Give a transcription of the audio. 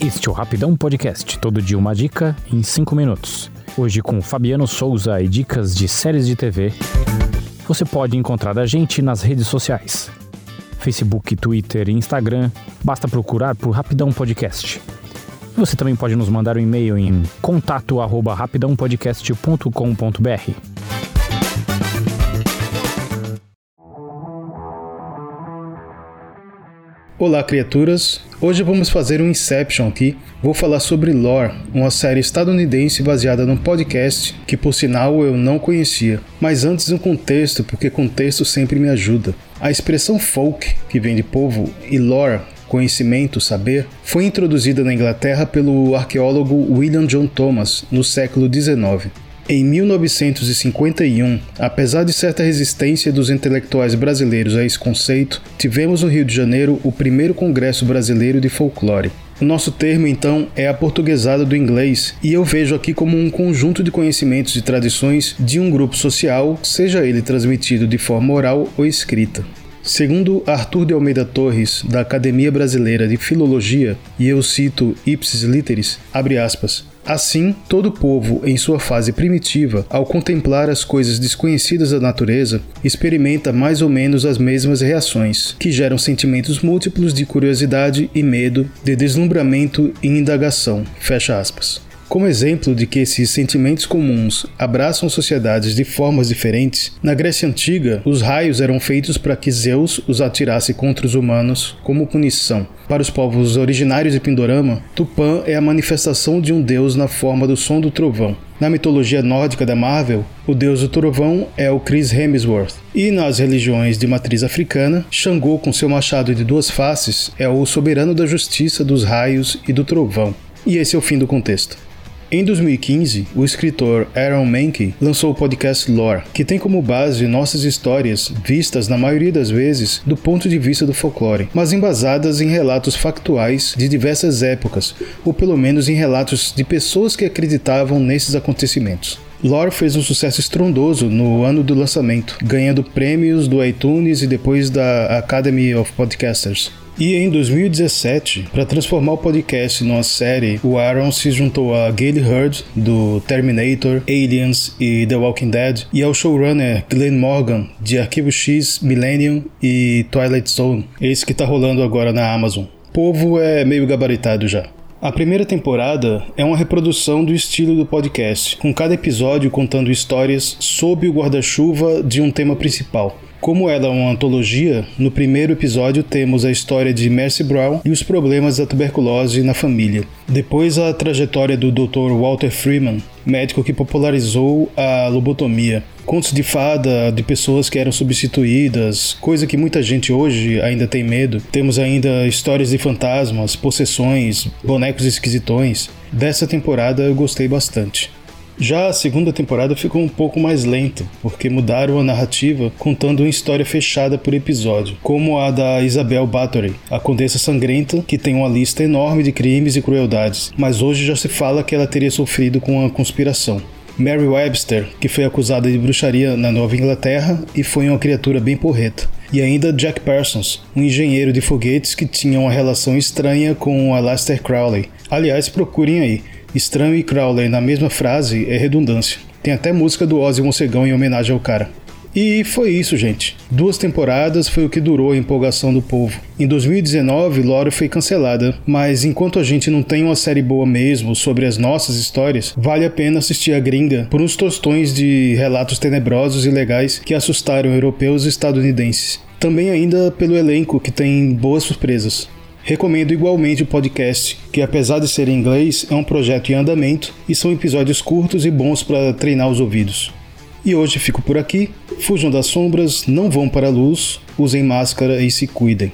Este é o Rapidão Podcast, todo dia uma dica em 5 minutos. Hoje com Fabiano Souza e dicas de séries de TV. Você pode encontrar a gente nas redes sociais. Facebook, Twitter e Instagram, basta procurar por Rapidão Podcast. Você também pode nos mandar um e-mail em contato@rapidãopodcast.com.br. Olá, criaturas! Hoje vamos fazer um Inception aqui. Vou falar sobre Lore, uma série estadunidense baseada num podcast que, por sinal, eu não conhecia. Mas antes, um contexto, porque contexto sempre me ajuda. A expressão folk, que vem de povo, e lore, conhecimento, saber, foi introduzida na Inglaterra pelo arqueólogo William John Thomas no século XIX. Em 1951, apesar de certa resistência dos intelectuais brasileiros a esse conceito, tivemos no Rio de Janeiro o primeiro Congresso Brasileiro de Folclore. O nosso termo, então, é a portuguesada do inglês, e eu vejo aqui como um conjunto de conhecimentos e tradições de um grupo social, seja ele transmitido de forma oral ou escrita. Segundo Arthur de Almeida Torres, da Academia Brasileira de Filologia, e eu cito ipsis literis, abre aspas, Assim, todo povo, em sua fase primitiva, ao contemplar as coisas desconhecidas da natureza, experimenta mais ou menos as mesmas reações, que geram sentimentos múltiplos de curiosidade e medo, de deslumbramento e indagação. Fecha aspas. Como exemplo de que esses sentimentos comuns abraçam sociedades de formas diferentes, na Grécia Antiga, os raios eram feitos para que Zeus os atirasse contra os humanos como punição. Para os povos originários de Pindorama, Tupã é a manifestação de um deus na forma do som do trovão. Na mitologia nórdica da Marvel, o deus do trovão é o Chris Hemsworth. E nas religiões de matriz africana, Xangô, com seu machado de duas faces, é o soberano da justiça, dos raios e do trovão. E esse é o fim do contexto. Em 2015, o escritor Aaron Mankey lançou o podcast Lore, que tem como base nossas histórias vistas na maioria das vezes do ponto de vista do folclore, mas embasadas em relatos factuais de diversas épocas, ou pelo menos em relatos de pessoas que acreditavam nesses acontecimentos. Lore fez um sucesso estrondoso no ano do lançamento, ganhando prêmios do iTunes e depois da Academy of Podcasters. E em 2017, para transformar o podcast numa série, o Aaron se juntou a Gayle Hurd, do Terminator, Aliens e The Walking Dead, e ao showrunner Glenn Morgan, de Arquivo X, Millennium e Twilight Zone, esse que está rolando agora na Amazon. O povo é meio gabaritado já. A primeira temporada é uma reprodução do estilo do podcast, com cada episódio contando histórias sob o guarda-chuva de um tema principal. Como ela é uma antologia, no primeiro episódio temos a história de Mercy Brown e os problemas da tuberculose na família. Depois a trajetória do Dr. Walter Freeman, médico que popularizou a lobotomia. Contos de fada de pessoas que eram substituídas, coisa que muita gente hoje ainda tem medo. Temos ainda histórias de fantasmas, possessões, bonecos esquisitões. Dessa temporada eu gostei bastante. Já a segunda temporada ficou um pouco mais lenta, porque mudaram a narrativa contando uma história fechada por episódio, como a da Isabel Bathory, a Condessa Sangrenta, que tem uma lista enorme de crimes e crueldades, mas hoje já se fala que ela teria sofrido com uma conspiração. Mary Webster, que foi acusada de bruxaria na Nova Inglaterra e foi uma criatura bem porreta. E ainda Jack Parsons, um engenheiro de foguetes que tinha uma relação estranha com Aleister Crowley. Aliás, procurem aí. Estranho e Crowley na mesma frase é redundância. Tem até música do Ozzy Mocegão em homenagem ao cara. E foi isso, gente. Duas temporadas foi o que durou a empolgação do povo. Em 2019, Lore foi cancelada, mas enquanto a gente não tem uma série boa mesmo sobre as nossas histórias, vale a pena assistir a gringa por uns tostões de relatos tenebrosos e legais que assustaram europeus e estadunidenses. Também ainda pelo elenco que tem boas surpresas. Recomendo igualmente o podcast, que apesar de ser em inglês, é um projeto em andamento e são episódios curtos e bons para treinar os ouvidos. E hoje fico por aqui. Fujam das sombras, não vão para a luz, usem máscara e se cuidem.